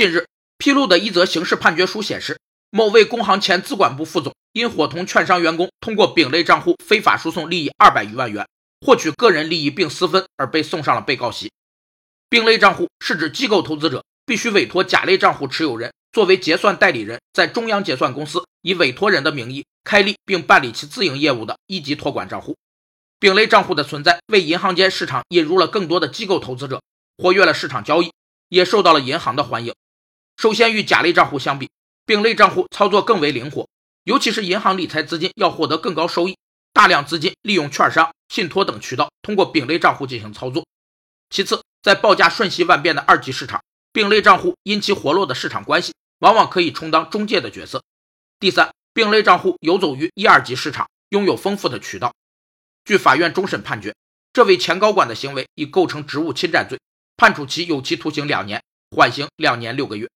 近日披露的一则刑事判决书显示，某位工行前资管部副总因伙同券商员工通过丙类账户非法输送利益二百余万元，获取个人利益并私分，而被送上了被告席。丙类账户是指机构投资者必须委托甲类账户持有人作为结算代理人，在中央结算公司以委托人的名义开立并办理其自营业务的一级托管账户。丙类账户的存在，为银行间市场引入了更多的机构投资者，活跃了市场交易，也受到了银行的欢迎。首先，与甲类账户相比，丙类账户操作更为灵活，尤其是银行理财资金要获得更高收益，大量资金利用券商、信托等渠道通过丙类账户进行操作。其次，在报价瞬息万变的二级市场，丙类账户因其活络的市场关系，往往可以充当中介的角色。第三，丙类账户游走于一二级市场，拥有丰富的渠道。据法院终审判决，这位前高管的行为已构成职务侵占罪，判处其有期徒刑两年，缓刑两年六个月。